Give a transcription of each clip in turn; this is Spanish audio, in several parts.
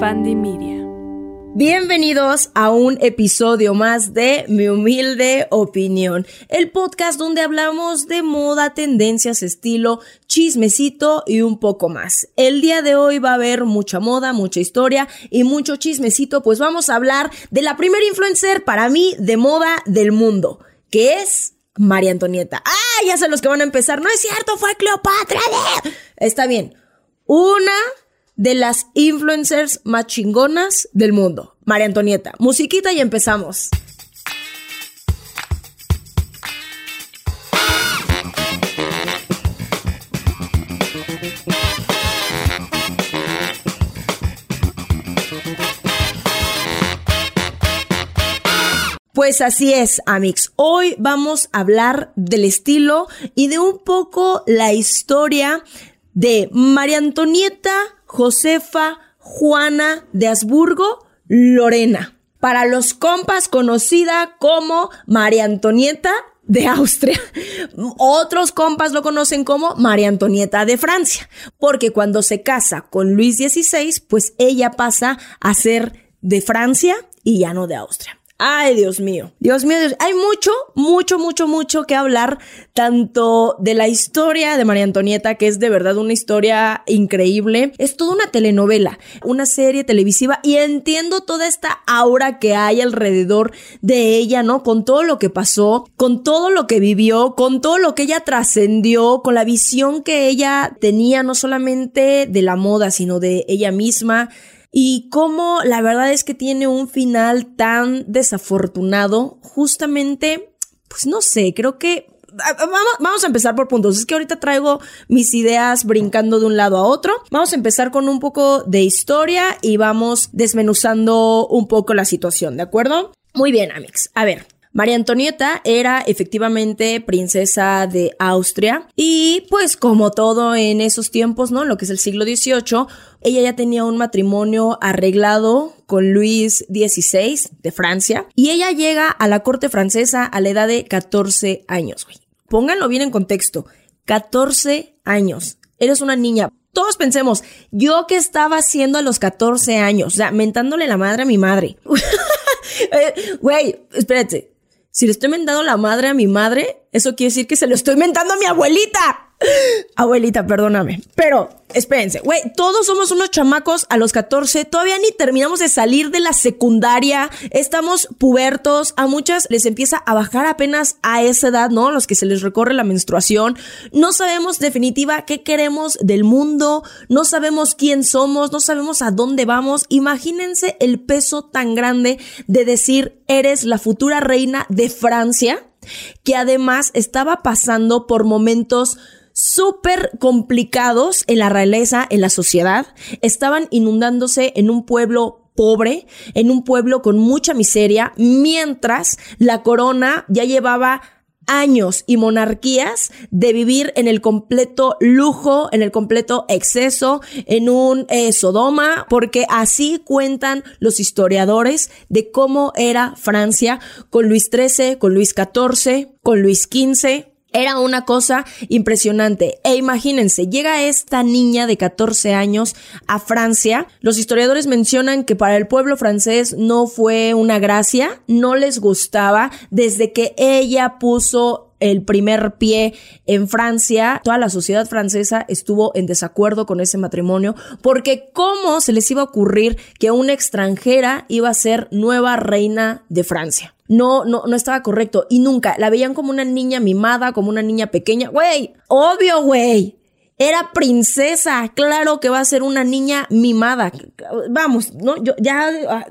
Media. Bienvenidos a un episodio más de Mi Humilde Opinión, el podcast donde hablamos de moda, tendencias, estilo, chismecito y un poco más. El día de hoy va a haber mucha moda, mucha historia y mucho chismecito, pues vamos a hablar de la primera influencer para mí de moda del mundo, que es María Antonieta. Ah, ya sé los que van a empezar. No es cierto, fue Cleopatra. Está bien. Una de las influencers más chingonas del mundo. María Antonieta. Musiquita y empezamos. Pues así es, Amix. Hoy vamos a hablar del estilo y de un poco la historia de María Antonieta Josefa Juana de Habsburgo Lorena. Para los compas conocida como María Antonieta de Austria. Otros compas lo conocen como María Antonieta de Francia, porque cuando se casa con Luis XVI, pues ella pasa a ser de Francia y ya no de Austria. Ay, Dios mío. Dios mío, Dios. Hay mucho, mucho, mucho, mucho que hablar, tanto de la historia de María Antonieta, que es de verdad una historia increíble. Es toda una telenovela, una serie televisiva, y entiendo toda esta aura que hay alrededor de ella, ¿no? Con todo lo que pasó, con todo lo que vivió, con todo lo que ella trascendió, con la visión que ella tenía, no solamente de la moda, sino de ella misma y cómo la verdad es que tiene un final tan desafortunado, justamente, pues no sé, creo que Vamos, a empezar por puntos. Es que ahorita traigo mis ideas brincando de un lado a otro. Vamos a empezar con un poco de historia y vamos desmenuzando un poco la situación, ¿de acuerdo? Muy bien, Amix. A ver, María Antonieta era efectivamente princesa de Austria y pues como todo en esos tiempos, ¿no? Lo que es el siglo XVIII, ella ya tenía un matrimonio arreglado con Luis XVI de Francia y ella llega a la corte francesa a la edad de 14 años, Pónganlo bien en contexto. 14 años. Eres una niña. Todos pensemos, ¿yo qué estaba haciendo a los 14 años? O sea, mentándole la madre a mi madre. Eh, güey, espérate. Si le estoy mentando la madre a mi madre, eso quiere decir que se lo estoy mentando a mi abuelita. Abuelita, perdóname. Pero, espérense, güey, todos somos unos chamacos a los 14, todavía ni terminamos de salir de la secundaria, estamos pubertos, a muchas les empieza a bajar apenas a esa edad, ¿no? Los que se les recorre la menstruación, no sabemos definitiva qué queremos del mundo, no sabemos quién somos, no sabemos a dónde vamos. Imagínense el peso tan grande de decir, eres la futura reina de Francia, que además estaba pasando por momentos súper complicados en la realeza, en la sociedad. Estaban inundándose en un pueblo pobre, en un pueblo con mucha miseria, mientras la corona ya llevaba años y monarquías de vivir en el completo lujo, en el completo exceso, en un eh, Sodoma, porque así cuentan los historiadores de cómo era Francia con Luis XIII, con Luis XIV, con Luis XV, era una cosa impresionante. E imagínense, llega esta niña de 14 años a Francia. Los historiadores mencionan que para el pueblo francés no fue una gracia, no les gustaba desde que ella puso el primer pie en Francia, toda la sociedad francesa estuvo en desacuerdo con ese matrimonio, porque cómo se les iba a ocurrir que una extranjera iba a ser nueva reina de Francia. No, no, no estaba correcto. Y nunca la veían como una niña mimada, como una niña pequeña. Güey, obvio, güey. Era princesa, claro que va a ser una niña mimada. Vamos, no, yo ya ah,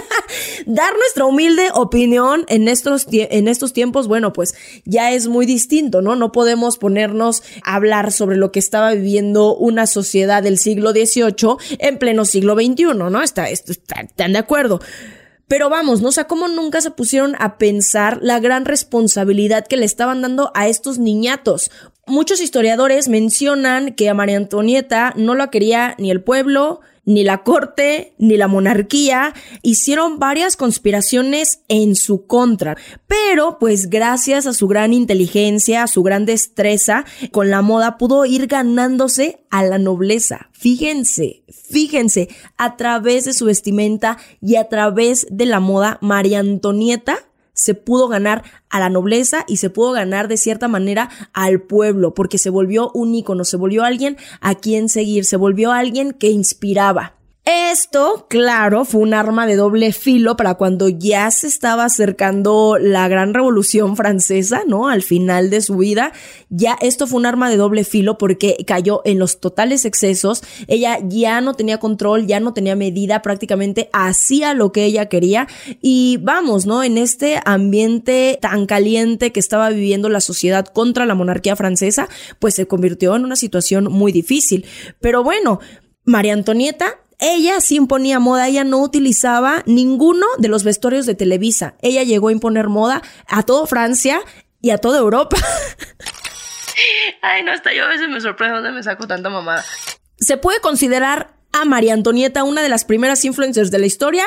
dar nuestra humilde opinión en estos en estos tiempos, bueno, pues ya es muy distinto, ¿no? No podemos ponernos a hablar sobre lo que estaba viviendo una sociedad del siglo XVIII en pleno siglo XXI, ¿no? Está, están de acuerdo. Pero vamos, no sé cómo nunca se pusieron a pensar la gran responsabilidad que le estaban dando a estos niñatos. Muchos historiadores mencionan que a María Antonieta no la quería ni el pueblo, ni la corte, ni la monarquía hicieron varias conspiraciones en su contra. Pero, pues gracias a su gran inteligencia, a su gran destreza, con la moda pudo ir ganándose a la nobleza. Fíjense, fíjense, a través de su vestimenta y a través de la moda, María Antonieta se pudo ganar a la nobleza y se pudo ganar de cierta manera al pueblo, porque se volvió un ícono, se volvió alguien a quien seguir, se volvió alguien que inspiraba. Esto, claro, fue un arma de doble filo para cuando ya se estaba acercando la gran revolución francesa, ¿no? Al final de su vida, ya esto fue un arma de doble filo porque cayó en los totales excesos, ella ya no tenía control, ya no tenía medida, prácticamente hacía lo que ella quería y vamos, ¿no? En este ambiente tan caliente que estaba viviendo la sociedad contra la monarquía francesa, pues se convirtió en una situación muy difícil. Pero bueno, María Antonieta ella sí imponía moda, ella no utilizaba ninguno de los vestuarios de Televisa. Ella llegó a imponer moda a toda Francia y a toda Europa. Ay, no, hasta yo a veces me sorprende dónde me saco tanta mamada. ¿Se puede considerar a María Antonieta una de las primeras influencers de la historia?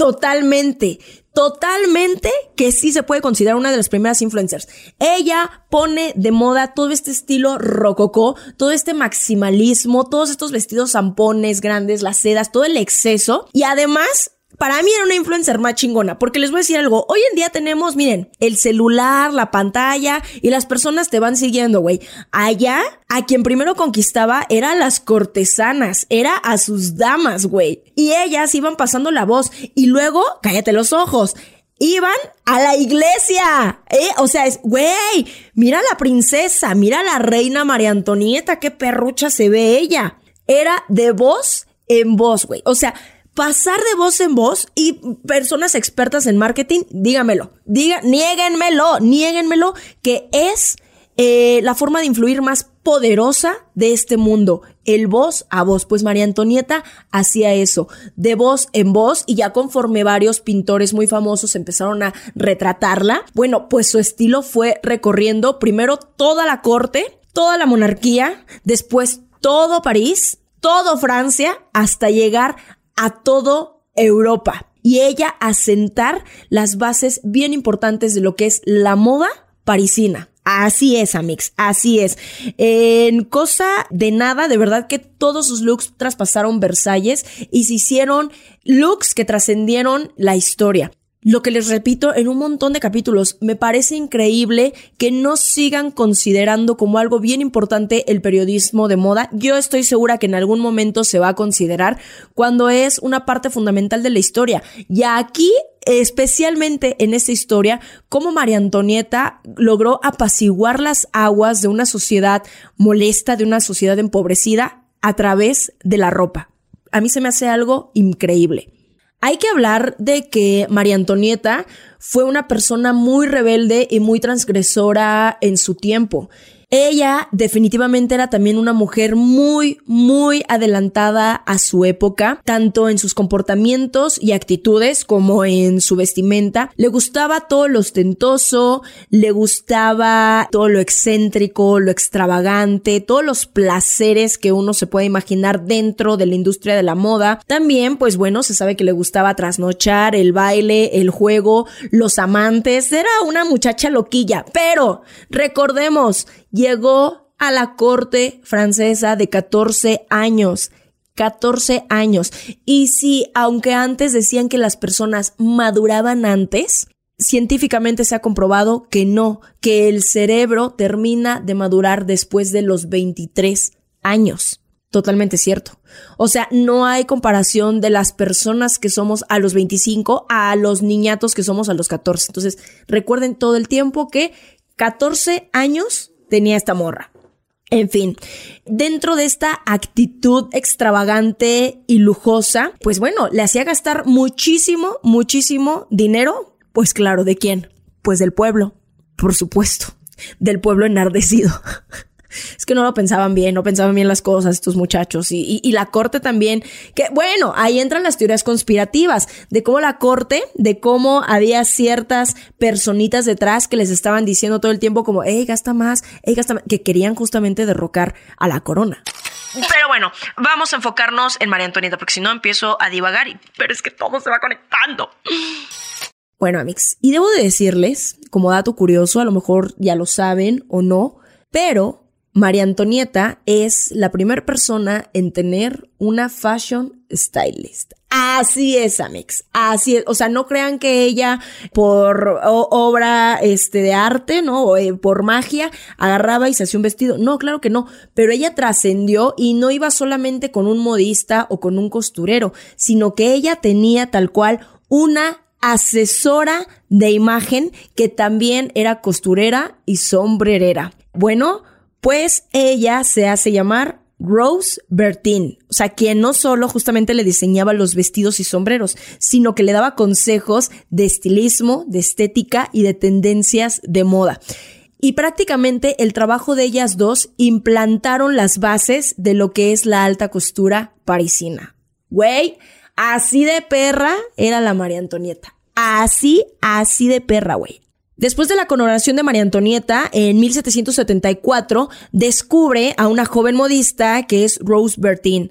Totalmente, totalmente que sí se puede considerar una de las primeras influencers. Ella pone de moda todo este estilo rococó, todo este maximalismo, todos estos vestidos zampones grandes, las sedas, todo el exceso y además para mí era una influencer más chingona, porque les voy a decir algo, hoy en día tenemos, miren, el celular, la pantalla y las personas te van siguiendo, güey. Allá, a quien primero conquistaba era a las cortesanas, era a sus damas, güey. Y ellas iban pasando la voz y luego, cállate los ojos. Iban a la iglesia, ¿eh? O sea, es, güey, mira la princesa, mira la reina María Antonieta, qué perrucha se ve ella. Era de voz en voz, güey. O sea, pasar de voz en voz y personas expertas en marketing, dígamelo, diga, niéguenmelo, niéguenmelo, que es eh, la forma de influir más poderosa de este mundo, el voz a voz. Pues María Antonieta hacía eso, de voz en voz, y ya conforme varios pintores muy famosos empezaron a retratarla, bueno, pues su estilo fue recorriendo primero toda la corte, toda la monarquía, después todo París, todo Francia, hasta llegar a todo Europa y ella asentar las bases bien importantes de lo que es la moda parisina. Así es, Amix, así es. En cosa de nada, de verdad que todos sus looks traspasaron Versalles y se hicieron looks que trascendieron la historia. Lo que les repito en un montón de capítulos, me parece increíble que no sigan considerando como algo bien importante el periodismo de moda. Yo estoy segura que en algún momento se va a considerar cuando es una parte fundamental de la historia. Y aquí, especialmente en esta historia, cómo María Antonieta logró apaciguar las aguas de una sociedad molesta, de una sociedad empobrecida a través de la ropa. A mí se me hace algo increíble. Hay que hablar de que María Antonieta fue una persona muy rebelde y muy transgresora en su tiempo. Ella definitivamente era también una mujer muy, muy adelantada a su época, tanto en sus comportamientos y actitudes como en su vestimenta. Le gustaba todo lo ostentoso, le gustaba todo lo excéntrico, lo extravagante, todos los placeres que uno se puede imaginar dentro de la industria de la moda. También, pues bueno, se sabe que le gustaba trasnochar, el baile, el juego, los amantes. Era una muchacha loquilla, pero recordemos, llegó a la corte francesa de 14 años. 14 años. Y si, aunque antes decían que las personas maduraban antes, científicamente se ha comprobado que no, que el cerebro termina de madurar después de los 23 años. Totalmente cierto. O sea, no hay comparación de las personas que somos a los 25 a los niñatos que somos a los 14. Entonces, recuerden todo el tiempo que 14 años tenía esta morra. En fin, dentro de esta actitud extravagante y lujosa, pues bueno, le hacía gastar muchísimo, muchísimo dinero. Pues claro, ¿de quién? Pues del pueblo, por supuesto, del pueblo enardecido. Es que no lo pensaban bien, no pensaban bien las cosas estos muchachos y, y, la corte también, que bueno, ahí entran las teorías conspirativas de cómo la corte, de cómo había ciertas personitas detrás que les estaban diciendo todo el tiempo como, hey, gasta más, hey, gasta más, que querían justamente derrocar a la corona. Pero bueno, vamos a enfocarnos en María Antonieta, porque si no empiezo a divagar, y, pero es que todo se va conectando. Bueno, Amix, y debo de decirles, como dato curioso, a lo mejor ya lo saben o no, pero María Antonieta es la primera persona en tener una fashion stylist. Así es, Amix. Así es. O sea, no crean que ella por obra este, de arte, ¿no? O eh, por magia, agarraba y se hacía un vestido. No, claro que no. Pero ella trascendió y no iba solamente con un modista o con un costurero, sino que ella tenía tal cual una asesora de imagen que también era costurera y sombrerera. Bueno, pues ella se hace llamar Rose Bertin, o sea, quien no solo justamente le diseñaba los vestidos y sombreros, sino que le daba consejos de estilismo, de estética y de tendencias de moda. Y prácticamente el trabajo de ellas dos implantaron las bases de lo que es la alta costura parisina. Güey, así de perra era la María Antonieta. Así, así de perra, güey. Después de la coronación de María Antonieta, en 1774, descubre a una joven modista que es Rose Bertin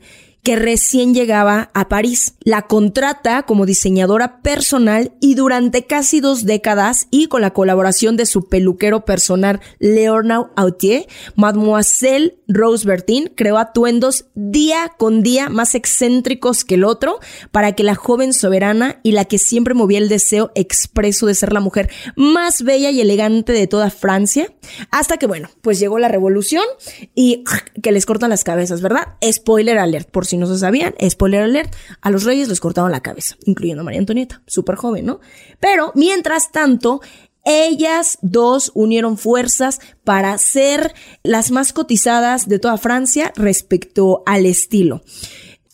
recién llegaba a París. La contrata como diseñadora personal y durante casi dos décadas y con la colaboración de su peluquero personal Leonard Autier, Mademoiselle Rose Bertin creó atuendos día con día más excéntricos que el otro para que la joven soberana y la que siempre movía el deseo expreso de ser la mujer más bella y elegante de toda Francia, hasta que bueno, pues llegó la revolución y que les cortan las cabezas, ¿verdad? Spoiler alert, por si no se sabían, spoiler alert, a los reyes les cortaban la cabeza, incluyendo a María Antonieta, súper joven, ¿no? Pero mientras tanto, ellas dos unieron fuerzas para ser las más cotizadas de toda Francia respecto al estilo.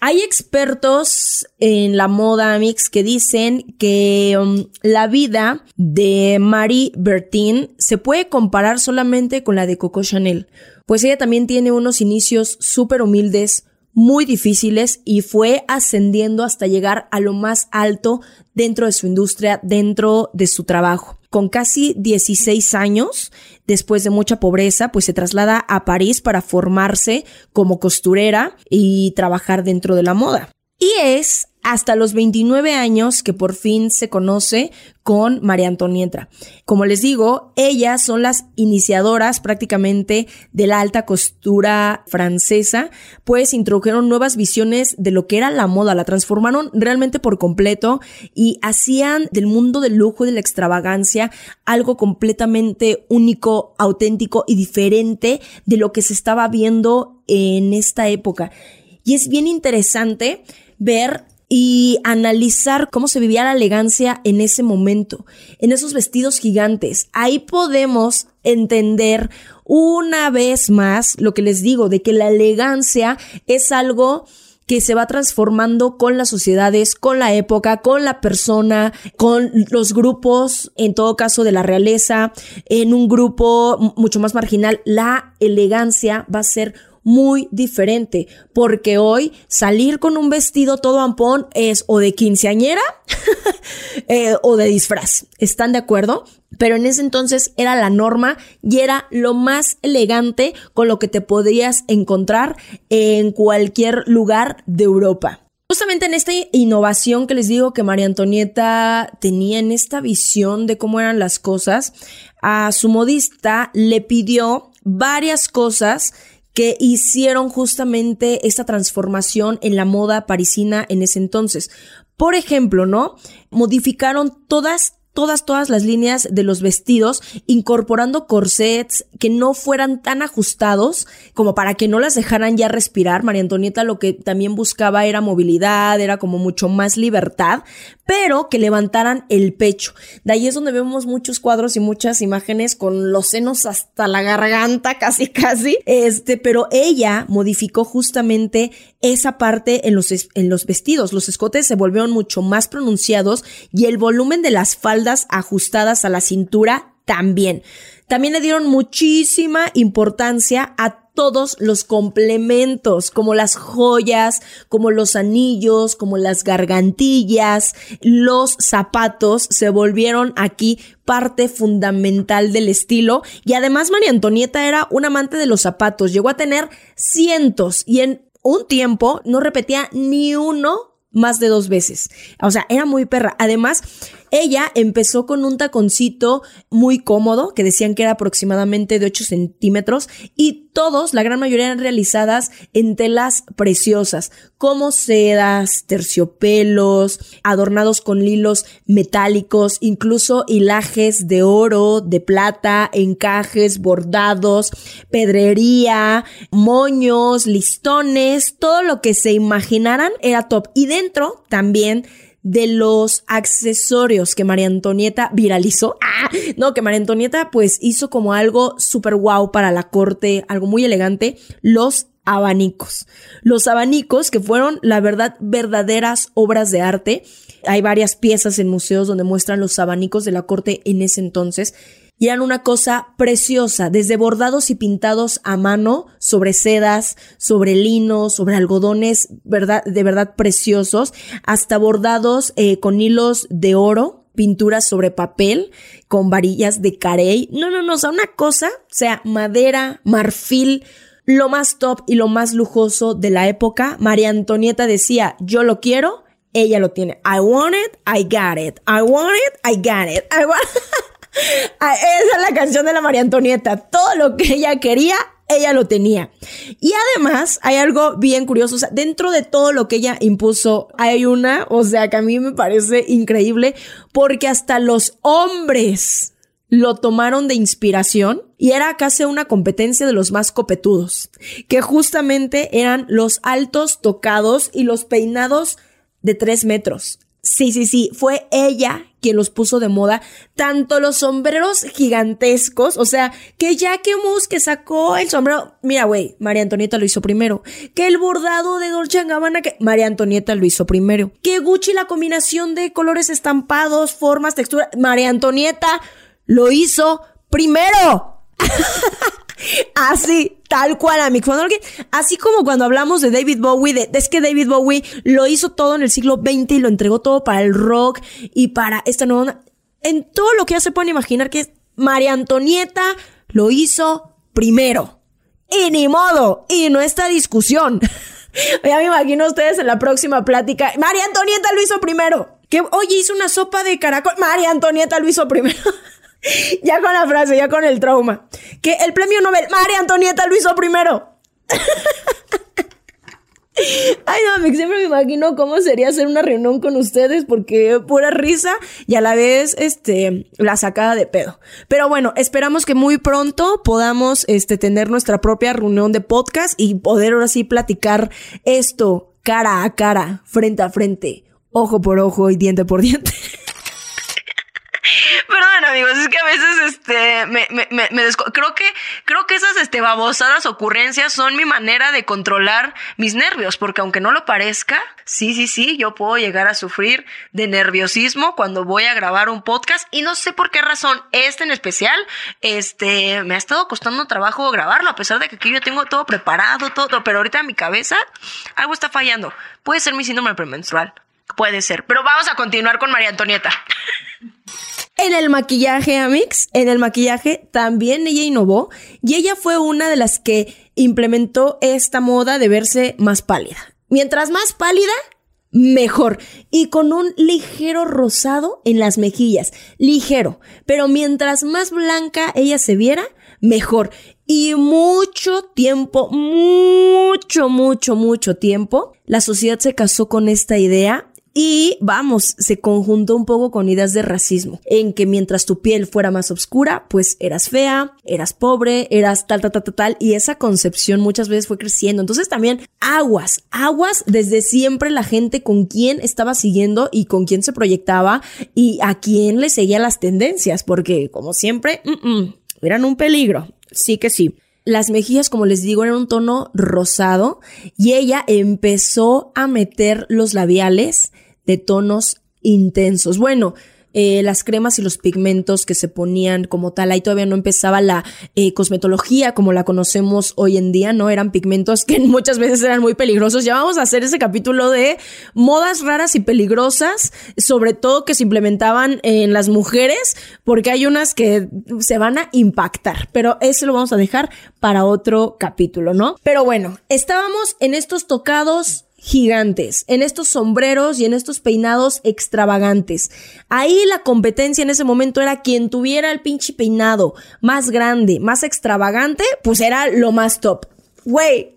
Hay expertos en la moda mix que dicen que um, la vida de Marie Bertin se puede comparar solamente con la de Coco Chanel, pues ella también tiene unos inicios súper humildes, muy difíciles y fue ascendiendo hasta llegar a lo más alto dentro de su industria, dentro de su trabajo. Con casi 16 años, después de mucha pobreza, pues se traslada a París para formarse como costurera y trabajar dentro de la moda. Y es hasta los 29 años que por fin se conoce con María Antonieta. Como les digo, ellas son las iniciadoras prácticamente de la alta costura francesa, pues introdujeron nuevas visiones de lo que era la moda, la transformaron realmente por completo y hacían del mundo del lujo y de la extravagancia algo completamente único, auténtico y diferente de lo que se estaba viendo en esta época. Y es bien interesante ver y analizar cómo se vivía la elegancia en ese momento, en esos vestidos gigantes. Ahí podemos entender una vez más lo que les digo, de que la elegancia es algo que se va transformando con las sociedades, con la época, con la persona, con los grupos, en todo caso de la realeza, en un grupo mucho más marginal. La elegancia va a ser muy diferente, porque hoy salir con un vestido todo ampón es o de quinceañera eh, o de disfraz. ¿Están de acuerdo? Pero en ese entonces era la norma y era lo más elegante con lo que te podías encontrar en cualquier lugar de Europa. Justamente en esta innovación que les digo que María Antonieta tenía en esta visión de cómo eran las cosas, a su modista le pidió varias cosas que hicieron justamente esta transformación en la moda parisina en ese entonces. Por ejemplo, ¿no? Modificaron todas todas, todas las líneas de los vestidos, incorporando corsets que no fueran tan ajustados como para que no las dejaran ya respirar. María Antonieta lo que también buscaba era movilidad, era como mucho más libertad, pero que levantaran el pecho. De ahí es donde vemos muchos cuadros y muchas imágenes con los senos hasta la garganta, casi, casi. Este, pero ella modificó justamente esa parte en los, en los vestidos. Los escotes se volvieron mucho más pronunciados y el volumen de las faldas ajustadas a la cintura también. También le dieron muchísima importancia a todos los complementos, como las joyas, como los anillos, como las gargantillas, los zapatos, se volvieron aquí parte fundamental del estilo. Y además María Antonieta era un amante de los zapatos, llegó a tener cientos y en un tiempo no repetía ni uno más de dos veces. O sea, era muy perra. Además, ella empezó con un taconcito muy cómodo, que decían que era aproximadamente de 8 centímetros, y todos, la gran mayoría eran realizadas en telas preciosas, como sedas, terciopelos, adornados con hilos metálicos, incluso hilajes de oro, de plata, encajes, bordados, pedrería, moños, listones, todo lo que se imaginaran era top. Y dentro también de los accesorios que María Antonieta viralizó. ¡Ah! No, que María Antonieta pues hizo como algo súper guau para la corte, algo muy elegante, los abanicos. Los abanicos que fueron, la verdad, verdaderas obras de arte. Hay varias piezas en museos donde muestran los abanicos de la corte en ese entonces y eran una cosa preciosa, desde bordados y pintados a mano sobre sedas, sobre lino, sobre algodones verdad, de verdad preciosos, hasta bordados eh, con hilos de oro, pinturas sobre papel, con varillas de carey. No, no, no, o sea, una cosa, o sea, madera, marfil, lo más top y lo más lujoso de la época. María Antonieta decía, yo lo quiero, ella lo tiene. I want it, I got it. I want it, I got it. I want esa es la canción de la María Antonieta. Todo lo que ella quería, ella lo tenía. Y además hay algo bien curioso, o sea, dentro de todo lo que ella impuso, hay una, o sea, que a mí me parece increíble, porque hasta los hombres lo tomaron de inspiración y era casi una competencia de los más copetudos, que justamente eran los altos tocados y los peinados de tres metros. Sí, sí, sí, fue ella quien los puso de moda, tanto los sombreros gigantescos, o sea, que Jackie Mus que sacó el sombrero, mira, güey, María Antonieta lo hizo primero, que el bordado de Dolce Gabbana que María Antonieta lo hizo primero, que Gucci la combinación de colores estampados, formas, texturas, María Antonieta lo hizo primero. Así, tal cual, amigos. Así como cuando hablamos de David Bowie, de, es que David Bowie lo hizo todo en el siglo XX y lo entregó todo para el rock y para esta nueva En todo lo que ya se pueden imaginar que María Antonieta lo hizo primero. Y ni modo, y no está discusión. ya me imagino ustedes en la próxima plática. María Antonieta lo hizo primero. Que, oye, hizo una sopa de caracol. María Antonieta lo hizo primero. ya con la frase, ya con el trauma. Que el premio Nobel, María Antonieta lo hizo primero. Ay, no, siempre me imagino cómo sería hacer una reunión con ustedes porque pura risa y a la vez, este, la sacada de pedo. Pero bueno, esperamos que muy pronto podamos, este, tener nuestra propia reunión de podcast y poder ahora sí platicar esto cara a cara, frente a frente, ojo por ojo y diente por diente. Perdón, amigos, es que a veces este me, me, me, creo que creo que esas este babosadas ocurrencias son mi manera de controlar mis nervios, porque aunque no lo parezca, sí, sí, sí, yo puedo llegar a sufrir de nerviosismo cuando voy a grabar un podcast y no sé por qué razón este en especial este me ha estado costando trabajo grabarlo a pesar de que aquí yo tengo todo preparado, todo, pero ahorita en mi cabeza algo está fallando. Puede ser mi síndrome premenstrual. Puede ser. Pero vamos a continuar con María Antonieta. En el maquillaje, Amix, en el maquillaje también ella innovó y ella fue una de las que implementó esta moda de verse más pálida. Mientras más pálida, mejor. Y con un ligero rosado en las mejillas. Ligero. Pero mientras más blanca ella se viera, mejor. Y mucho tiempo, mucho, mucho, mucho tiempo, la sociedad se casó con esta idea y vamos, se conjuntó un poco con ideas de racismo, en que mientras tu piel fuera más oscura, pues eras fea, eras pobre, eras tal, tal, tal, tal, tal, y esa concepción muchas veces fue creciendo. Entonces también aguas, aguas desde siempre la gente con quién estaba siguiendo y con quién se proyectaba y a quién le seguía las tendencias, porque como siempre, eran un peligro. Sí que sí. Las mejillas, como les digo, eran un tono rosado y ella empezó a meter los labiales de tonos intensos. Bueno, eh, las cremas y los pigmentos que se ponían como tal. Ahí todavía no empezaba la eh, cosmetología como la conocemos hoy en día, ¿no? Eran pigmentos que muchas veces eran muy peligrosos. Ya vamos a hacer ese capítulo de modas raras y peligrosas, sobre todo que se implementaban en las mujeres, porque hay unas que se van a impactar, pero eso lo vamos a dejar para otro capítulo, ¿no? Pero bueno, estábamos en estos tocados gigantes, en estos sombreros y en estos peinados extravagantes. Ahí la competencia en ese momento era quien tuviera el pinche peinado más grande, más extravagante, pues era lo más top. Güey,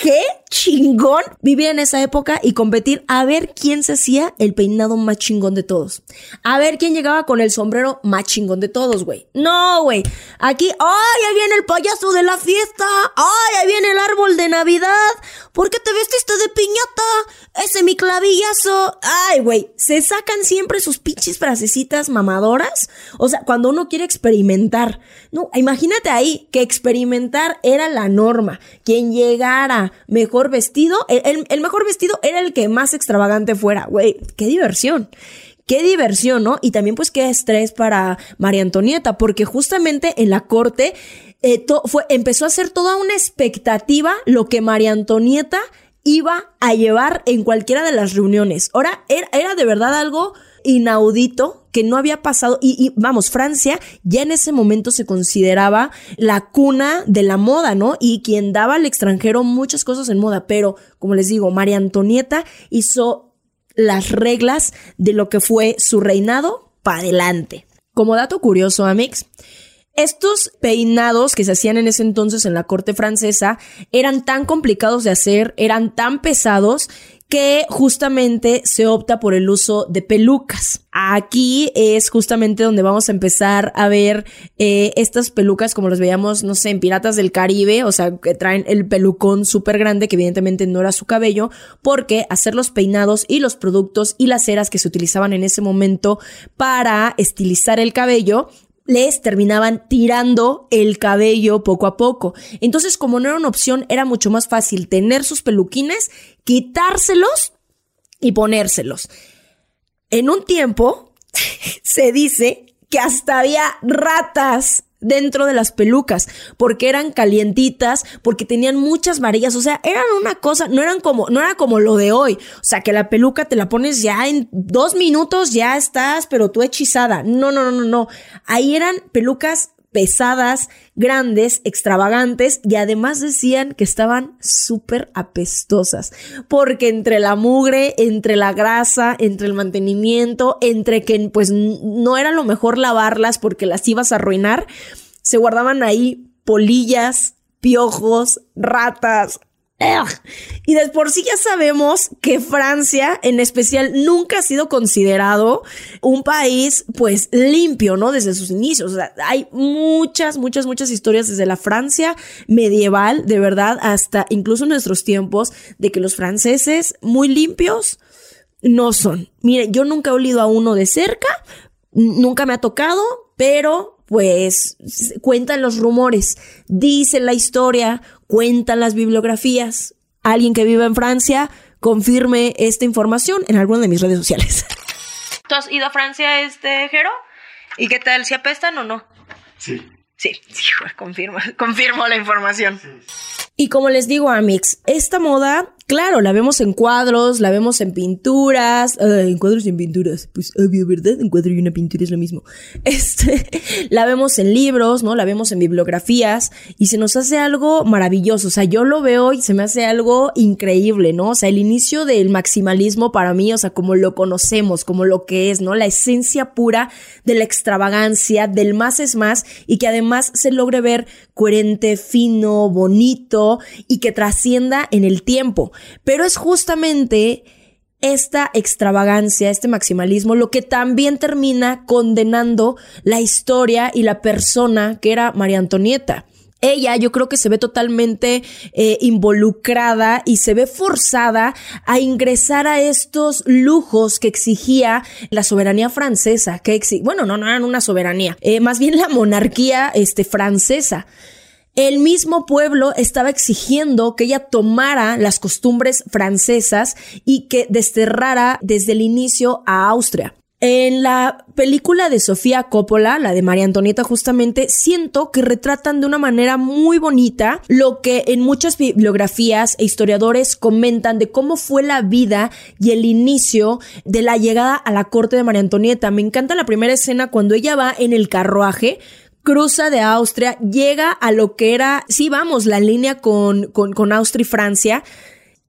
qué chingón vivir en esa época y competir a ver quién se hacía el peinado más chingón de todos. A ver quién llegaba con el sombrero más chingón de todos, güey. No, güey. Aquí, ¡ay! Ahí viene el payaso de la fiesta. ¡Ay! Ahí viene el árbol de Navidad. ¿Por qué te vestiste de piñata? Ese mi clavillazo. Ay, güey. Se sacan siempre sus pinches frasecitas mamadoras. O sea, cuando uno quiere experimentar. No, imagínate ahí que experimentar era la norma. Quien llegara mejor vestido, el, mejor vestido era el que más extravagante fuera. Güey, qué diversión. Qué diversión, ¿no? Y también pues qué estrés para María Antonieta, porque justamente en la corte eh, fue, empezó a ser toda una expectativa lo que María Antonieta iba a llevar en cualquiera de las reuniones. Ahora, era, era de verdad algo inaudito que no había pasado y, vamos, Francia ya en ese momento se consideraba la cuna de la moda, ¿no? Y quien daba al extranjero muchas cosas en moda, pero como les digo, María Antonieta hizo las reglas de lo que fue su reinado para adelante. Como dato curioso, Amix, estos peinados que se hacían en ese entonces en la corte francesa eran tan complicados de hacer, eran tan pesados que justamente se opta por el uso de pelucas. Aquí es justamente donde vamos a empezar a ver eh, estas pelucas como las veíamos, no sé, en Piratas del Caribe, o sea, que traen el pelucón súper grande, que evidentemente no era su cabello, porque hacer los peinados y los productos y las ceras que se utilizaban en ese momento para estilizar el cabello les terminaban tirando el cabello poco a poco. Entonces, como no era una opción, era mucho más fácil tener sus peluquines, quitárselos y ponérselos. En un tiempo, se dice que hasta había ratas dentro de las pelucas, porque eran calientitas, porque tenían muchas varillas, o sea, eran una cosa, no eran como, no era como lo de hoy, o sea, que la peluca te la pones ya en dos minutos, ya estás, pero tú hechizada. No, no, no, no, no. Ahí eran pelucas pesadas, grandes, extravagantes y además decían que estaban súper apestosas porque entre la mugre, entre la grasa, entre el mantenimiento, entre que pues no era lo mejor lavarlas porque las ibas a arruinar, se guardaban ahí polillas, piojos, ratas, y de por sí ya sabemos que Francia, en especial, nunca ha sido considerado un país, pues, limpio, ¿no? Desde sus inicios. O sea, hay muchas, muchas, muchas historias desde la Francia medieval, de verdad, hasta incluso nuestros tiempos, de que los franceses muy limpios no son. Miren, yo nunca he olido a uno de cerca, nunca me ha tocado, pero pues cuentan los rumores, dice la historia, cuentan las bibliografías. Alguien que vive en Francia confirme esta información en alguna de mis redes sociales. ¿Tú has ido a Francia, este, Jero? ¿Y qué tal? ¿Si apestan o no? Sí. Sí, sí, confirmo, confirmo la información. Y como les digo, Amix, esta moda Claro, la vemos en cuadros, la vemos en pinturas, en cuadros y en pinturas, pues obvio, ¿verdad? En cuadro y una pintura es lo mismo. Este, la vemos en libros, ¿no? La vemos en bibliografías y se nos hace algo maravilloso. O sea, yo lo veo y se me hace algo increíble, ¿no? O sea, el inicio del maximalismo para mí, o sea, como lo conocemos, como lo que es, ¿no? La esencia pura de la extravagancia, del más es más y que además se logre ver coherente, fino, bonito y que trascienda en el tiempo. Pero es justamente esta extravagancia, este maximalismo, lo que también termina condenando la historia y la persona que era María Antonieta. Ella yo creo que se ve totalmente eh, involucrada y se ve forzada a ingresar a estos lujos que exigía la soberanía francesa, que bueno, no, no eran una soberanía, eh, más bien la monarquía este, francesa el mismo pueblo estaba exigiendo que ella tomara las costumbres francesas y que desterrara desde el inicio a Austria. En la película de Sofía Coppola, la de María Antonieta, justamente siento que retratan de una manera muy bonita lo que en muchas bibliografías e historiadores comentan de cómo fue la vida y el inicio de la llegada a la corte de María Antonieta. Me encanta la primera escena cuando ella va en el carruaje cruza de Austria, llega a lo que era, sí, vamos, la línea con, con, con Austria y Francia,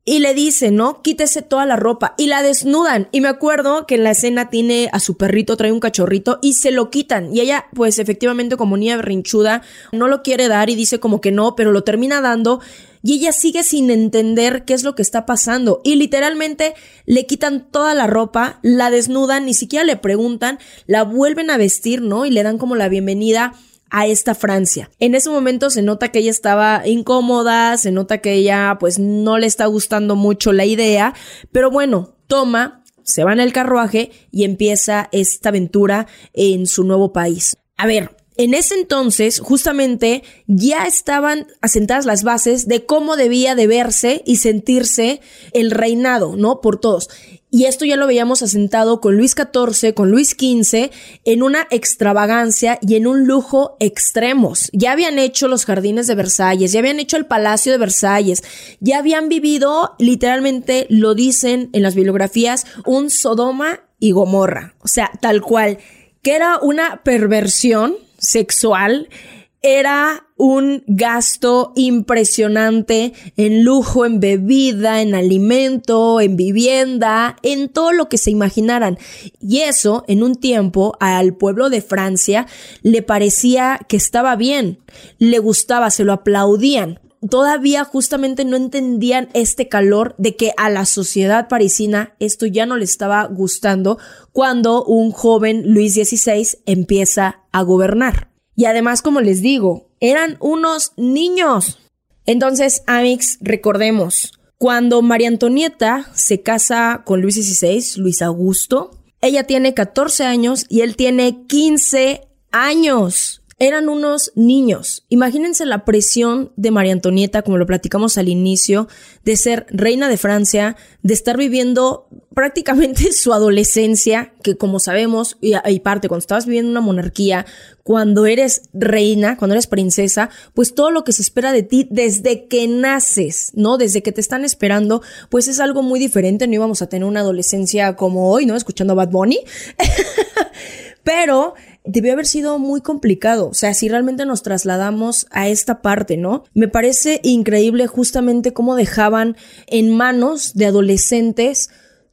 y le dice, ¿no? Quítese toda la ropa y la desnudan. Y me acuerdo que en la escena tiene a su perrito, trae un cachorrito y se lo quitan. Y ella, pues efectivamente como niña berrinchuda, no lo quiere dar y dice como que no, pero lo termina dando. Y ella sigue sin entender qué es lo que está pasando. Y literalmente le quitan toda la ropa, la desnudan, ni siquiera le preguntan, la vuelven a vestir, ¿no? Y le dan como la bienvenida a esta Francia. En ese momento se nota que ella estaba incómoda, se nota que ella pues no le está gustando mucho la idea, pero bueno, toma, se va en el carruaje y empieza esta aventura en su nuevo país. A ver, en ese entonces, justamente, ya estaban asentadas las bases de cómo debía de verse y sentirse el reinado, ¿no? Por todos. Y esto ya lo veíamos asentado con Luis XIV, con Luis XV, en una extravagancia y en un lujo extremos. Ya habían hecho los jardines de Versalles, ya habían hecho el Palacio de Versalles, ya habían vivido, literalmente lo dicen en las bibliografías, un Sodoma y Gomorra. O sea, tal cual, que era una perversión sexual era un gasto impresionante en lujo, en bebida, en alimento, en vivienda, en todo lo que se imaginaran. Y eso, en un tiempo, al pueblo de Francia le parecía que estaba bien, le gustaba, se lo aplaudían. Todavía justamente no entendían este calor de que a la sociedad parisina esto ya no le estaba gustando cuando un joven Luis XVI empieza a gobernar. Y además, como les digo, eran unos niños. Entonces, Amix, recordemos, cuando María Antonieta se casa con Luis XVI, Luis Augusto, ella tiene 14 años y él tiene 15 años eran unos niños. Imagínense la presión de María Antonieta, como lo platicamos al inicio, de ser reina de Francia, de estar viviendo prácticamente su adolescencia, que como sabemos, y, parte, cuando estabas viviendo una monarquía, cuando eres reina, cuando eres princesa, pues todo lo que se espera de ti desde que naces, ¿no? Desde que te están esperando, pues es algo muy diferente. No íbamos a tener una adolescencia como hoy, ¿no? Escuchando Bad Bunny. Pero debió haber sido muy complicado. O sea, si realmente nos trasladamos a esta parte, ¿no? Me parece increíble justamente cómo dejaban en manos de adolescentes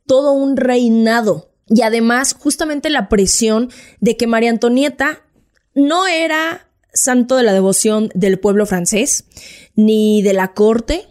todo un reinado. Y además, justamente la presión de que María Antonieta no era santo de la devoción del pueblo francés, ni de la corte,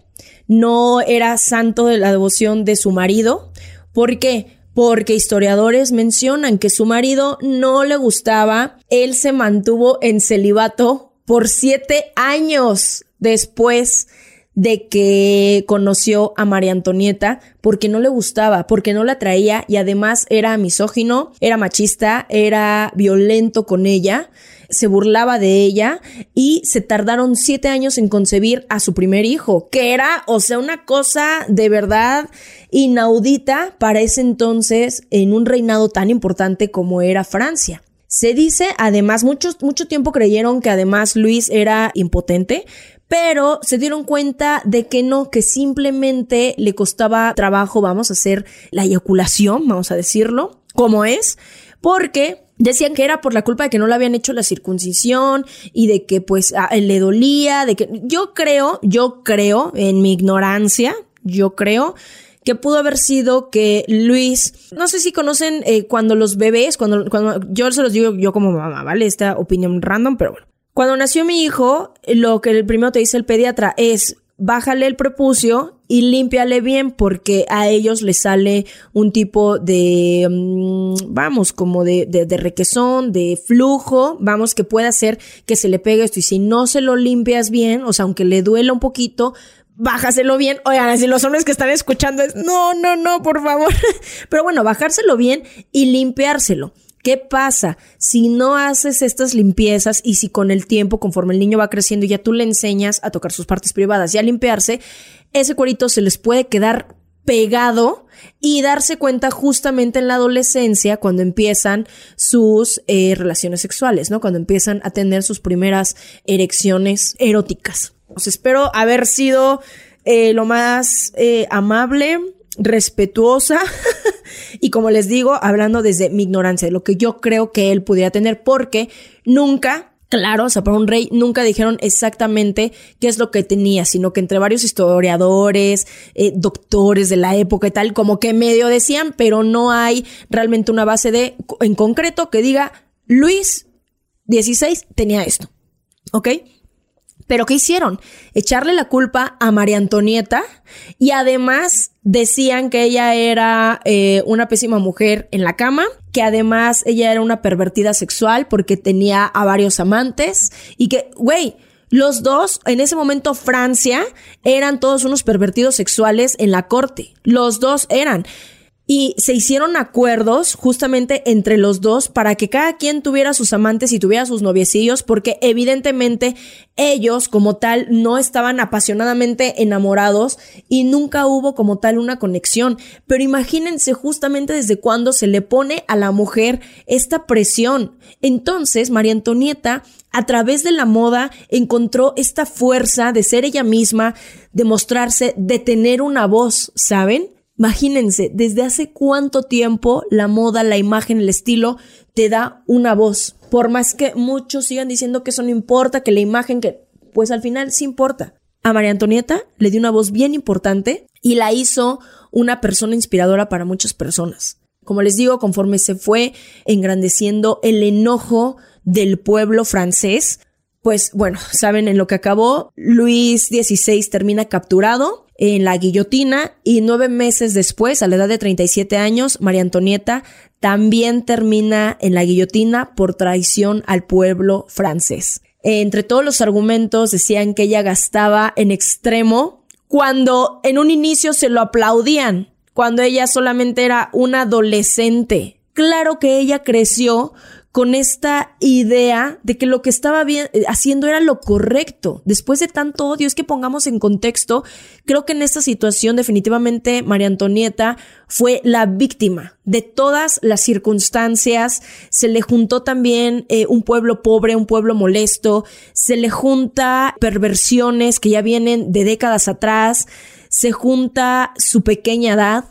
no era santo de la devoción de su marido. ¿Por qué? Porque historiadores mencionan que su marido no le gustaba, él se mantuvo en celibato por siete años después de que conoció a María Antonieta porque no le gustaba, porque no la traía y además era misógino, era machista, era violento con ella se burlaba de ella y se tardaron siete años en concebir a su primer hijo, que era, o sea, una cosa de verdad inaudita para ese entonces en un reinado tan importante como era Francia. Se dice, además, mucho tiempo creyeron que además Luis era impotente, pero se dieron cuenta de que no, que simplemente le costaba trabajo, vamos a hacer la eyaculación, vamos a decirlo, como es, porque Decían que era por la culpa de que no le habían hecho la circuncisión y de que pues le dolía, de que yo creo, yo creo en mi ignorancia, yo creo que pudo haber sido que Luis, no sé si conocen eh, cuando los bebés, cuando, cuando yo se los digo yo como mamá, ¿vale? Esta opinión random, pero bueno. Cuando nació mi hijo, lo que el primero te dice el pediatra es, bájale el prepucio y límpiale bien porque a ellos les sale un tipo de, mm, vamos, como de, de, de, requesón, de flujo, vamos, que puede hacer que se le pegue esto. Y si no se lo limpias bien, o sea, aunque le duela un poquito, bájaselo bien. Oigan, si los hombres que están escuchando es, no, no, no, por favor. Pero bueno, bajárselo bien y limpiárselo. ¿Qué pasa si no haces estas limpiezas y si con el tiempo, conforme el niño va creciendo, ya tú le enseñas a tocar sus partes privadas y a limpiarse, ese cuerito se les puede quedar pegado y darse cuenta justamente en la adolescencia cuando empiezan sus eh, relaciones sexuales, ¿no? Cuando empiezan a tener sus primeras erecciones eróticas. Os espero haber sido eh, lo más eh, amable, respetuosa y como les digo, hablando desde mi ignorancia, de lo que yo creo que él pudiera tener, porque nunca Claro, o sea, para un rey nunca dijeron exactamente qué es lo que tenía, sino que entre varios historiadores, eh, doctores de la época y tal, como que medio decían, pero no hay realmente una base de, en concreto, que diga, Luis XVI tenía esto. ¿Ok? Pero ¿qué hicieron? Echarle la culpa a María Antonieta y además decían que ella era eh, una pésima mujer en la cama, que además ella era una pervertida sexual porque tenía a varios amantes y que, güey, los dos, en ese momento Francia, eran todos unos pervertidos sexuales en la corte. Los dos eran. Y se hicieron acuerdos justamente entre los dos para que cada quien tuviera sus amantes y tuviera sus noviecillos, porque evidentemente ellos como tal no estaban apasionadamente enamorados y nunca hubo como tal una conexión. Pero imagínense justamente desde cuándo se le pone a la mujer esta presión. Entonces, María Antonieta a través de la moda encontró esta fuerza de ser ella misma, de mostrarse, de tener una voz, ¿saben? Imagínense, desde hace cuánto tiempo la moda, la imagen, el estilo te da una voz. Por más que muchos sigan diciendo que eso no importa, que la imagen, que pues al final sí importa. A María Antonieta le dio una voz bien importante y la hizo una persona inspiradora para muchas personas. Como les digo, conforme se fue engrandeciendo el enojo del pueblo francés, pues bueno, saben en lo que acabó, Luis XVI termina capturado en la guillotina y nueve meses después, a la edad de 37 años, María Antonieta también termina en la guillotina por traición al pueblo francés. Entre todos los argumentos decían que ella gastaba en extremo cuando en un inicio se lo aplaudían, cuando ella solamente era una adolescente. Claro que ella creció con esta idea de que lo que estaba eh, haciendo era lo correcto. Después de tanto odio, es que pongamos en contexto, creo que en esta situación definitivamente María Antonieta fue la víctima de todas las circunstancias. Se le juntó también eh, un pueblo pobre, un pueblo molesto, se le junta perversiones que ya vienen de décadas atrás, se junta su pequeña edad,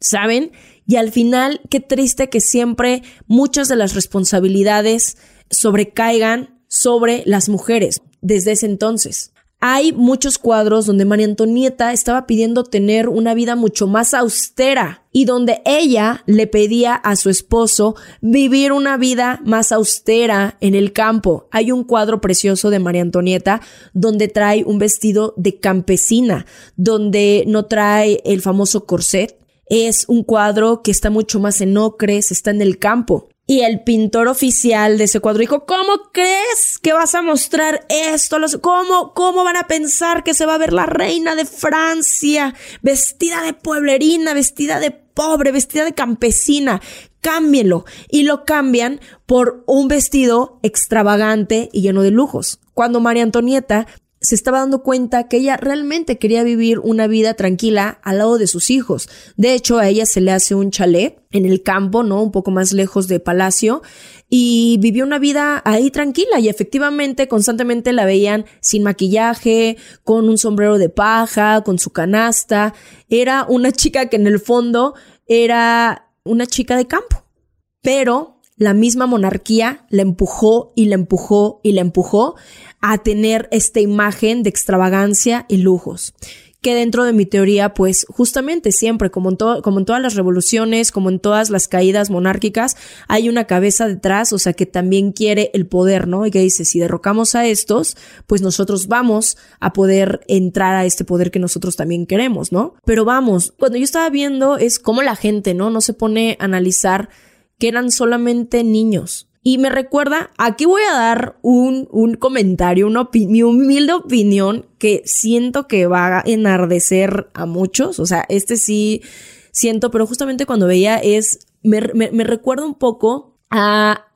¿saben? Y al final, qué triste que siempre muchas de las responsabilidades sobrecaigan sobre las mujeres desde ese entonces. Hay muchos cuadros donde María Antonieta estaba pidiendo tener una vida mucho más austera y donde ella le pedía a su esposo vivir una vida más austera en el campo. Hay un cuadro precioso de María Antonieta donde trae un vestido de campesina, donde no trae el famoso corset, es un cuadro que está mucho más en ocres, está en el campo. Y el pintor oficial de ese cuadro dijo, ¿cómo crees que vas a mostrar esto? ¿Cómo, ¿Cómo van a pensar que se va a ver la reina de Francia vestida de pueblerina, vestida de pobre, vestida de campesina? Cámbienlo. Y lo cambian por un vestido extravagante y lleno de lujos. Cuando María Antonieta se estaba dando cuenta que ella realmente quería vivir una vida tranquila al lado de sus hijos. De hecho, a ella se le hace un chalet en el campo, ¿no? Un poco más lejos de Palacio y vivió una vida ahí tranquila y efectivamente constantemente la veían sin maquillaje, con un sombrero de paja, con su canasta. Era una chica que en el fondo era una chica de campo. Pero la misma monarquía la empujó y la empujó y la empujó a tener esta imagen de extravagancia y lujos que dentro de mi teoría, pues justamente siempre, como en, como en todas las revoluciones, como en todas las caídas monárquicas, hay una cabeza detrás, o sea, que también quiere el poder, ¿no? Y que dice, si derrocamos a estos, pues nosotros vamos a poder entrar a este poder que nosotros también queremos, ¿no? Pero vamos, cuando yo estaba viendo es cómo la gente, ¿no? No se pone a analizar que eran solamente niños. Y me recuerda, aquí voy a dar un, un comentario, una mi humilde opinión que siento que va a enardecer a muchos. O sea, este sí siento, pero justamente cuando veía es, me, me, recuerda un poco a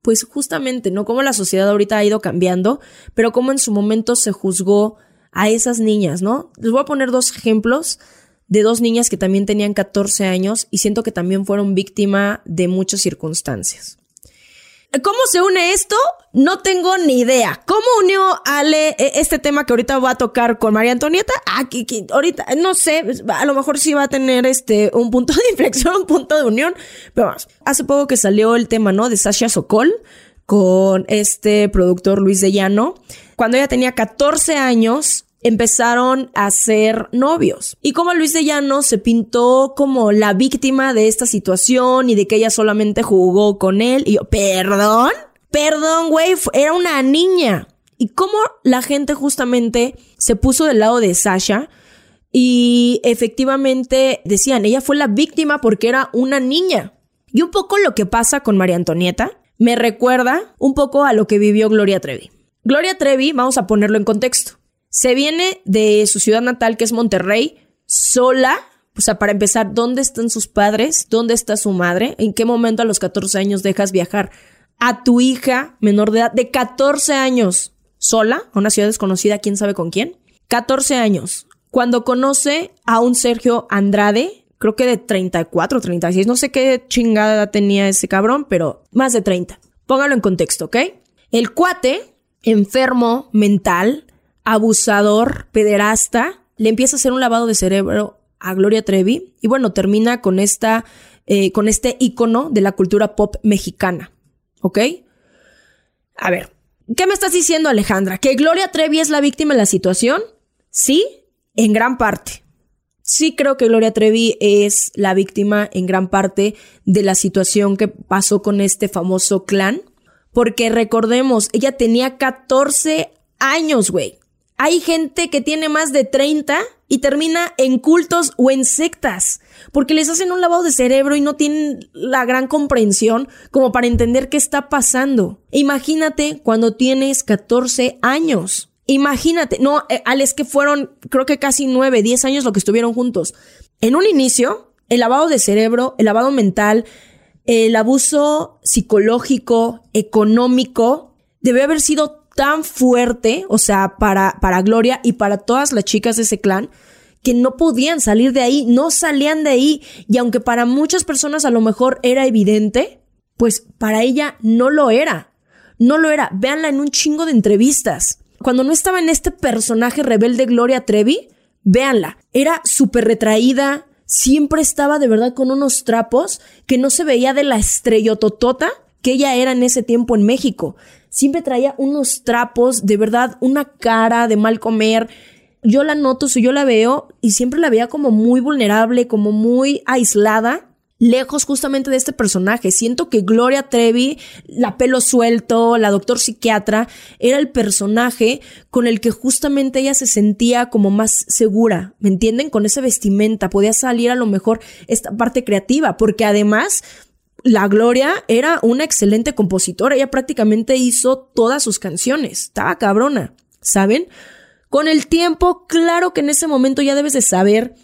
pues justamente, ¿no? Cómo la sociedad ahorita ha ido cambiando, pero cómo en su momento se juzgó a esas niñas, ¿no? Les voy a poner dos ejemplos de dos niñas que también tenían 14 años y siento que también fueron víctima de muchas circunstancias. ¿Cómo se une esto? No tengo ni idea. ¿Cómo unió Ale eh, este tema que ahorita va a tocar con María Antonieta? Aquí, ah, ahorita, no sé, a lo mejor sí va a tener este un punto de inflexión, un punto de unión. Pero vamos, hace poco que salió el tema, ¿no? De Sasha Sokol con este productor Luis de Llano. Cuando ella tenía 14 años, empezaron a ser novios. Y como Luis de Llano se pintó como la víctima de esta situación y de que ella solamente jugó con él. Y yo, perdón, perdón, güey, era una niña. Y cómo la gente justamente se puso del lado de Sasha. Y efectivamente decían, ella fue la víctima porque era una niña. Y un poco lo que pasa con María Antonieta me recuerda un poco a lo que vivió Gloria Trevi. Gloria Trevi, vamos a ponerlo en contexto. Se viene de su ciudad natal, que es Monterrey, sola. O sea, para empezar, ¿dónde están sus padres? ¿Dónde está su madre? ¿En qué momento a los 14 años dejas viajar a tu hija menor de edad de 14 años sola a una ciudad desconocida, quién sabe con quién? 14 años. Cuando conoce a un Sergio Andrade, creo que de 34, 36, no sé qué chingada tenía ese cabrón, pero más de 30. Póngalo en contexto, ¿ok? El cuate, enfermo mental, abusador, pederasta, le empieza a hacer un lavado de cerebro a Gloria Trevi y bueno, termina con esta, eh, con este icono de la cultura pop mexicana. ¿Ok? A ver, ¿qué me estás diciendo Alejandra? ¿Que Gloria Trevi es la víctima de la situación? Sí, en gran parte. Sí creo que Gloria Trevi es la víctima en gran parte de la situación que pasó con este famoso clan. Porque recordemos, ella tenía 14 años, güey. Hay gente que tiene más de 30 y termina en cultos o en sectas, porque les hacen un lavado de cerebro y no tienen la gran comprensión como para entender qué está pasando. Imagínate cuando tienes 14 años. Imagínate, no, eh, Alex, que fueron creo que casi 9, 10 años lo que estuvieron juntos. En un inicio, el lavado de cerebro, el lavado mental, el abuso psicológico, económico, debe haber sido tan fuerte, o sea, para, para Gloria y para todas las chicas de ese clan, que no podían salir de ahí, no salían de ahí, y aunque para muchas personas a lo mejor era evidente, pues para ella no lo era. No lo era. Véanla en un chingo de entrevistas. Cuando no estaba en este personaje rebelde Gloria Trevi, véanla. Era súper retraída, siempre estaba de verdad con unos trapos que no se veía de la estrellototota que ella era en ese tiempo en México siempre traía unos trapos, de verdad, una cara de mal comer. Yo la noto, si yo la veo, y siempre la veía como muy vulnerable, como muy aislada lejos justamente de este personaje. Siento que Gloria Trevi, la pelo suelto, la doctor psiquiatra, era el personaje con el que justamente ella se sentía como más segura, ¿me entienden? Con esa vestimenta, podía salir a lo mejor esta parte creativa, porque además la Gloria era una excelente compositora, ella prácticamente hizo todas sus canciones, estaba cabrona, ¿saben? Con el tiempo, claro que en ese momento ya debes de saber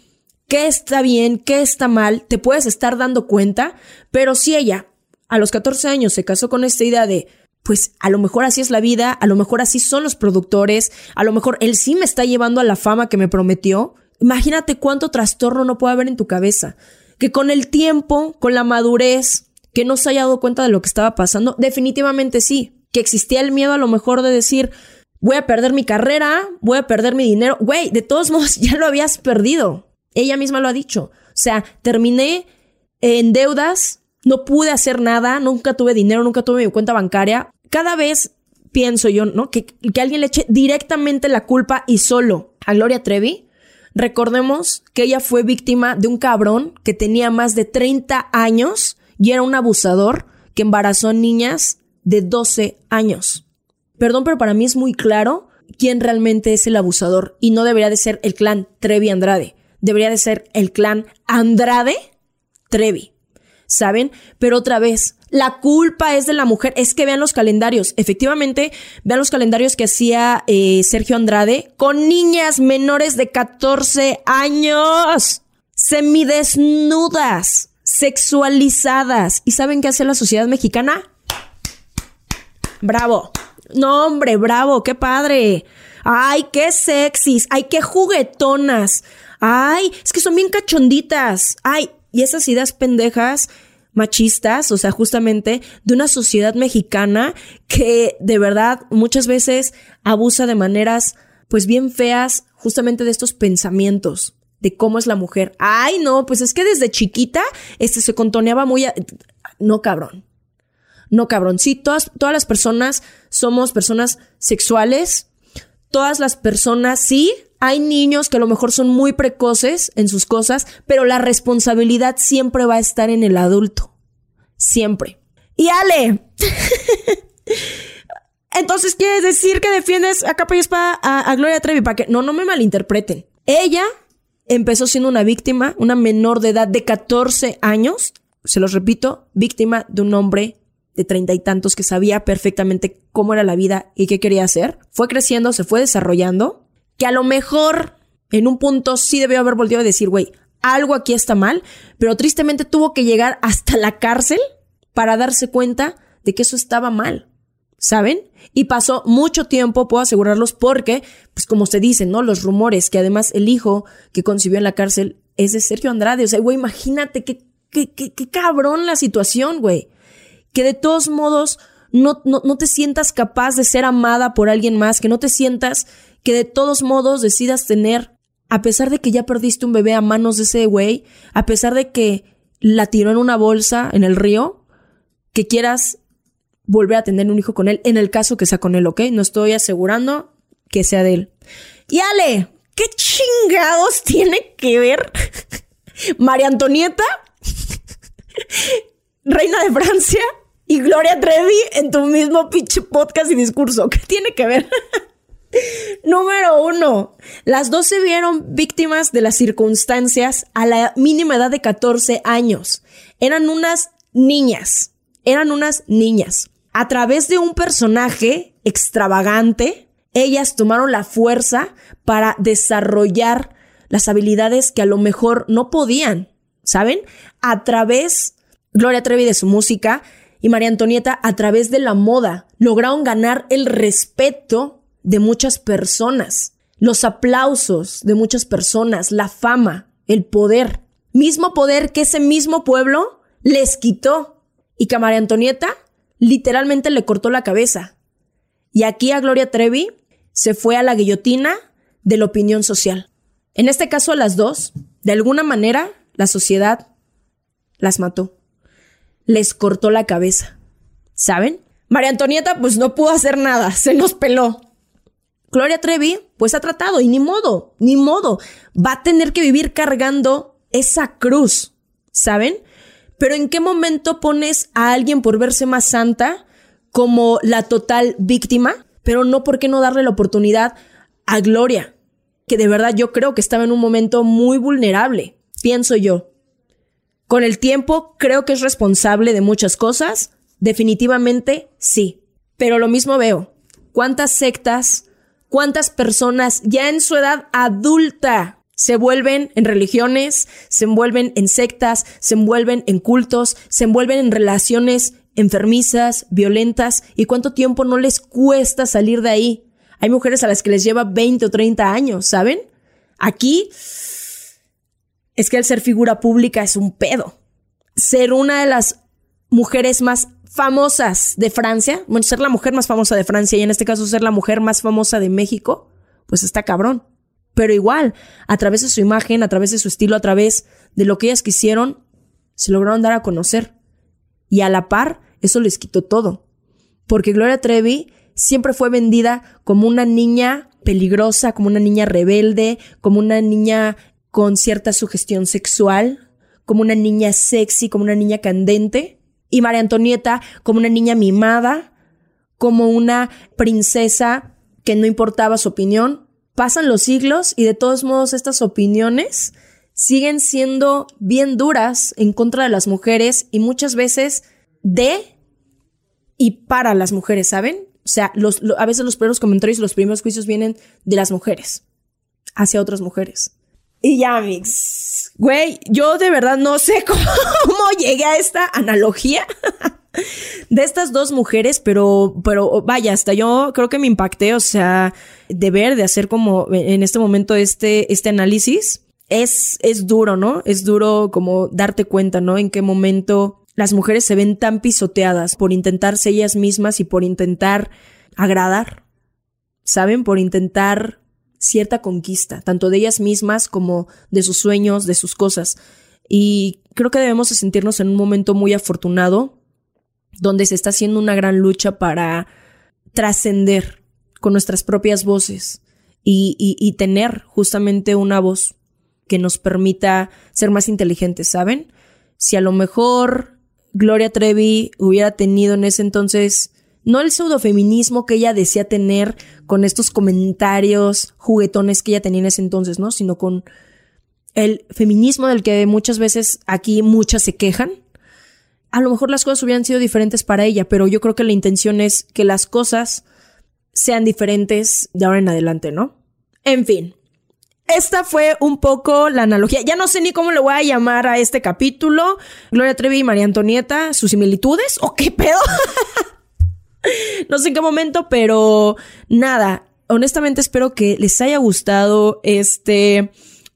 qué está bien, qué está mal, te puedes estar dando cuenta, pero si ella a los 14 años se casó con esta idea de, pues a lo mejor así es la vida, a lo mejor así son los productores, a lo mejor él sí me está llevando a la fama que me prometió, imagínate cuánto trastorno no puede haber en tu cabeza. Que con el tiempo, con la madurez, que no se haya dado cuenta de lo que estaba pasando, definitivamente sí, que existía el miedo a lo mejor de decir, voy a perder mi carrera, voy a perder mi dinero, güey, de todos modos ya lo habías perdido. Ella misma lo ha dicho. O sea, terminé en deudas, no pude hacer nada, nunca tuve dinero, nunca tuve mi cuenta bancaria. Cada vez pienso yo, ¿no? Que, que alguien le eche directamente la culpa y solo a Gloria Trevi Recordemos que ella fue víctima de un cabrón que tenía más de 30 años y era un abusador que embarazó niñas de 12 años. Perdón, pero para mí es muy claro quién realmente es el abusador y no debería de ser el clan Trevi Andrade, debería de ser el clan Andrade Trevi. ¿Saben? Pero otra vez, la culpa es de la mujer. Es que vean los calendarios. Efectivamente, vean los calendarios que hacía eh, Sergio Andrade con niñas menores de 14 años. Semidesnudas, sexualizadas. ¿Y saben qué hace la sociedad mexicana? Bravo. No, hombre, bravo, qué padre. Ay, qué sexys. Ay, qué juguetonas. Ay, es que son bien cachonditas. Ay, y esas ideas pendejas machistas, o sea, justamente de una sociedad mexicana que de verdad muchas veces abusa de maneras pues bien feas justamente de estos pensamientos de cómo es la mujer. Ay, no, pues es que desde chiquita este se contoneaba muy no cabrón. No cabrón. Sí, todas todas las personas somos personas sexuales. Todas las personas sí hay niños que a lo mejor son muy precoces en sus cosas, pero la responsabilidad siempre va a estar en el adulto. Siempre. Y Ale. Entonces, ¿quieres decir que defiendes a capa y espada a, Gloria Trevi? Para que no, no me malinterpreten. Ella empezó siendo una víctima, una menor de edad de 14 años. Se los repito, víctima de un hombre de treinta y tantos que sabía perfectamente cómo era la vida y qué quería hacer. Fue creciendo, se fue desarrollando que a lo mejor en un punto sí debió haber volteado a decir, güey, algo aquí está mal, pero tristemente tuvo que llegar hasta la cárcel para darse cuenta de que eso estaba mal. ¿Saben? Y pasó mucho tiempo, puedo asegurarlos, porque, pues como se dice, ¿no? Los rumores, que además el hijo que concibió en la cárcel es de Sergio Andrade. O sea, güey, imagínate qué, qué, qué, qué cabrón la situación, güey. Que de todos modos no, no, no te sientas capaz de ser amada por alguien más, que no te sientas que de todos modos decidas tener, a pesar de que ya perdiste un bebé a manos de ese güey, a pesar de que la tiró en una bolsa en el río, que quieras volver a tener un hijo con él, en el caso que sea con él, ¿ok? No estoy asegurando que sea de él. Y Ale, ¿qué chingados tiene que ver María Antonieta, reina de Francia, y Gloria Trevi en tu mismo pinche podcast y discurso? ¿Qué tiene que ver? Número uno, las dos se vieron víctimas de las circunstancias a la mínima edad de 14 años. Eran unas niñas, eran unas niñas. A través de un personaje extravagante, ellas tomaron la fuerza para desarrollar las habilidades que a lo mejor no podían, ¿saben? A través, Gloria Trevi de su música y María Antonieta a través de la moda, lograron ganar el respeto de muchas personas, los aplausos de muchas personas, la fama, el poder, mismo poder que ese mismo pueblo les quitó y que María Antonieta literalmente le cortó la cabeza. Y aquí a Gloria Trevi se fue a la guillotina de la opinión social. En este caso a las dos, de alguna manera, la sociedad las mató. Les cortó la cabeza. ¿Saben? María Antonieta pues no pudo hacer nada, se nos peló. Gloria Trevi, pues ha tratado y ni modo, ni modo. Va a tener que vivir cargando esa cruz, ¿saben? Pero ¿en qué momento pones a alguien por verse más santa como la total víctima? Pero no, ¿por qué no darle la oportunidad a Gloria? Que de verdad yo creo que estaba en un momento muy vulnerable, pienso yo. Con el tiempo creo que es responsable de muchas cosas, definitivamente sí. Pero lo mismo veo. ¿Cuántas sectas cuántas personas ya en su edad adulta se envuelven en religiones, se envuelven en sectas, se envuelven en cultos, se envuelven en relaciones enfermizas, violentas, y cuánto tiempo no les cuesta salir de ahí. Hay mujeres a las que les lleva 20 o 30 años, ¿saben? Aquí es que el ser figura pública es un pedo. Ser una de las mujeres más famosas de Francia, bueno, ser la mujer más famosa de Francia y en este caso ser la mujer más famosa de México, pues está cabrón. Pero igual, a través de su imagen, a través de su estilo, a través de lo que ellas quisieron, se lograron dar a conocer. Y a la par, eso les quitó todo. Porque Gloria Trevi siempre fue vendida como una niña peligrosa, como una niña rebelde, como una niña con cierta sugestión sexual, como una niña sexy, como una niña candente y María Antonieta como una niña mimada, como una princesa que no importaba su opinión. Pasan los siglos y de todos modos estas opiniones siguen siendo bien duras en contra de las mujeres y muchas veces de y para las mujeres, ¿saben? O sea, los, a veces los primeros comentarios y los primeros juicios vienen de las mujeres hacia otras mujeres. Y ya, mix. Güey, yo de verdad no sé cómo, llegué a esta analogía de estas dos mujeres, pero, pero vaya, hasta yo creo que me impacté, o sea, de ver, de hacer como en este momento este, este análisis. es, es duro, ¿no? Es duro como darte cuenta, ¿no? En qué momento las mujeres se ven tan pisoteadas por intentar ser ellas mismas y por intentar agradar, ¿saben? Por intentar cierta conquista, tanto de ellas mismas como de sus sueños, de sus cosas. Y creo que debemos de sentirnos en un momento muy afortunado, donde se está haciendo una gran lucha para trascender con nuestras propias voces y, y tener justamente una voz que nos permita ser más inteligentes, ¿saben? Si a lo mejor Gloria Trevi hubiera tenido en ese entonces no el pseudofeminismo que ella decía tener con estos comentarios juguetones que ella tenía en ese entonces, ¿no? Sino con el feminismo del que muchas veces aquí muchas se quejan. A lo mejor las cosas hubieran sido diferentes para ella, pero yo creo que la intención es que las cosas sean diferentes de ahora en adelante, ¿no? En fin, esta fue un poco la analogía. Ya no sé ni cómo le voy a llamar a este capítulo. Gloria Trevi y María Antonieta, sus similitudes o qué pedo. no sé en qué momento, pero nada. Honestamente espero que les haya gustado este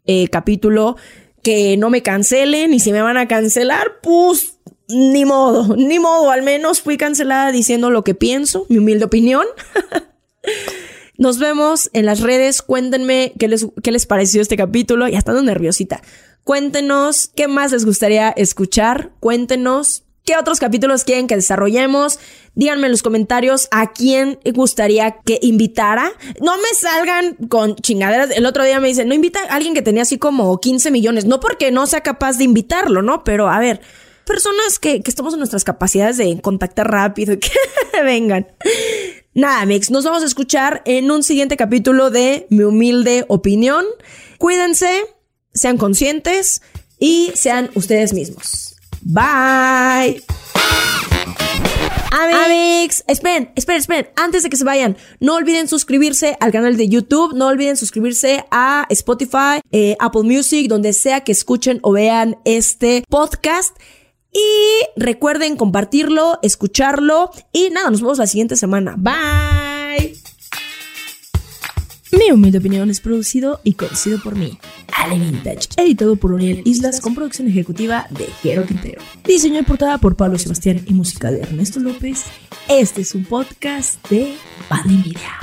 eh, capítulo. Que no me cancelen y si me van a cancelar, pues ni modo, ni modo. Al menos fui cancelada diciendo lo que pienso, mi humilde opinión. Nos vemos en las redes. Cuéntenme qué les, qué les pareció este capítulo. Ya estando nerviosita. Cuéntenos qué más les gustaría escuchar. Cuéntenos qué otros capítulos quieren que desarrollemos. Díganme en los comentarios a quién gustaría que invitara. No me salgan con chingaderas. El otro día me dicen, no invita a alguien que tenía así como 15 millones. No porque no sea capaz de invitarlo, ¿no? Pero a ver, personas que, que estamos en nuestras capacidades de contactar rápido y que vengan. Nada, Mix, nos vamos a escuchar en un siguiente capítulo de Mi humilde opinión. Cuídense, sean conscientes y sean ustedes mismos. Bye. Amix, esperen, esperen, esperen, antes de que se vayan, no olviden suscribirse al canal de YouTube, no olviden suscribirse a Spotify, eh, Apple Music, donde sea que escuchen o vean este podcast. Y recuerden compartirlo, escucharlo y nada, nos vemos la siguiente semana. Bye. Mi humilde opinión es producido y conocido por mí, Ale Vintage, editado por Oriel Islas con producción ejecutiva de Jero Quintero. Diseño y portada por Pablo Sebastián y música de Ernesto López. Este es un podcast de Padre Media.